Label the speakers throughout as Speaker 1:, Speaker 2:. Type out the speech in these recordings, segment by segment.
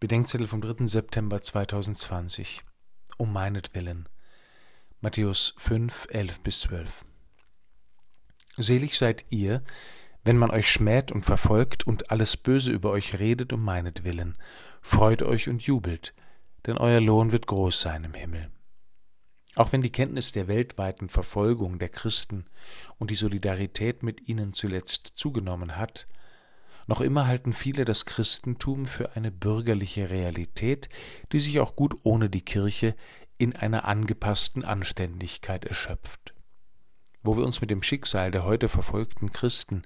Speaker 1: Bedenkzettel vom 3. September 2020. Um meinetwillen. Matthäus 5, 11 bis 12. Selig seid ihr, wenn man euch schmäht und verfolgt und alles Böse über euch redet um meinetwillen. Freut euch und jubelt, denn euer Lohn wird groß sein im Himmel. Auch wenn die Kenntnis der weltweiten Verfolgung der Christen und die Solidarität mit ihnen zuletzt zugenommen hat, noch immer halten viele das Christentum für eine bürgerliche Realität, die sich auch gut ohne die Kirche in einer angepassten Anständigkeit erschöpft. Wo wir uns mit dem Schicksal der heute verfolgten Christen,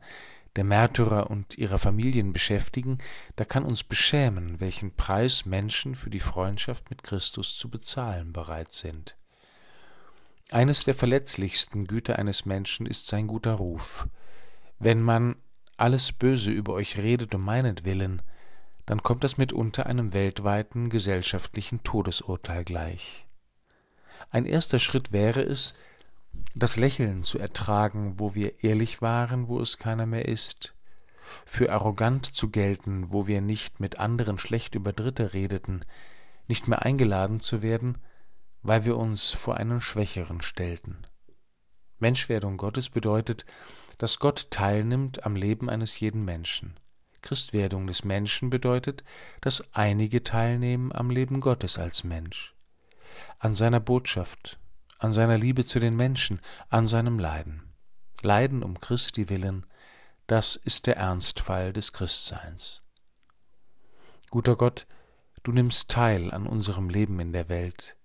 Speaker 1: der Märtyrer und ihrer Familien beschäftigen, da kann uns beschämen, welchen Preis Menschen für die Freundschaft mit Christus zu bezahlen bereit sind. Eines der verletzlichsten Güter eines Menschen ist sein guter Ruf. Wenn man alles Böse über euch redet um meinetwillen, dann kommt das mitunter einem weltweiten gesellschaftlichen Todesurteil gleich. Ein erster Schritt wäre es, das Lächeln zu ertragen, wo wir ehrlich waren, wo es keiner mehr ist, für arrogant zu gelten, wo wir nicht mit anderen schlecht über Dritte redeten, nicht mehr eingeladen zu werden, weil wir uns vor einen Schwächeren stellten. Menschwerdung Gottes bedeutet, dass Gott teilnimmt am Leben eines jeden Menschen. Christwerdung des Menschen bedeutet, dass einige teilnehmen am Leben Gottes als Mensch, an seiner Botschaft, an seiner Liebe zu den Menschen, an seinem Leiden. Leiden um Christi willen, das ist der Ernstfall des Christseins. Guter Gott, du nimmst teil an unserem Leben in der Welt.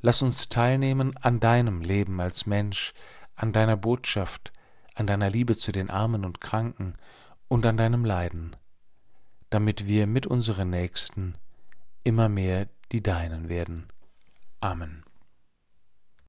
Speaker 1: Lass uns teilnehmen an deinem Leben als Mensch, an deiner Botschaft, an deiner Liebe zu den Armen und Kranken und an deinem Leiden, damit wir mit unseren Nächsten immer mehr die Deinen werden. Amen.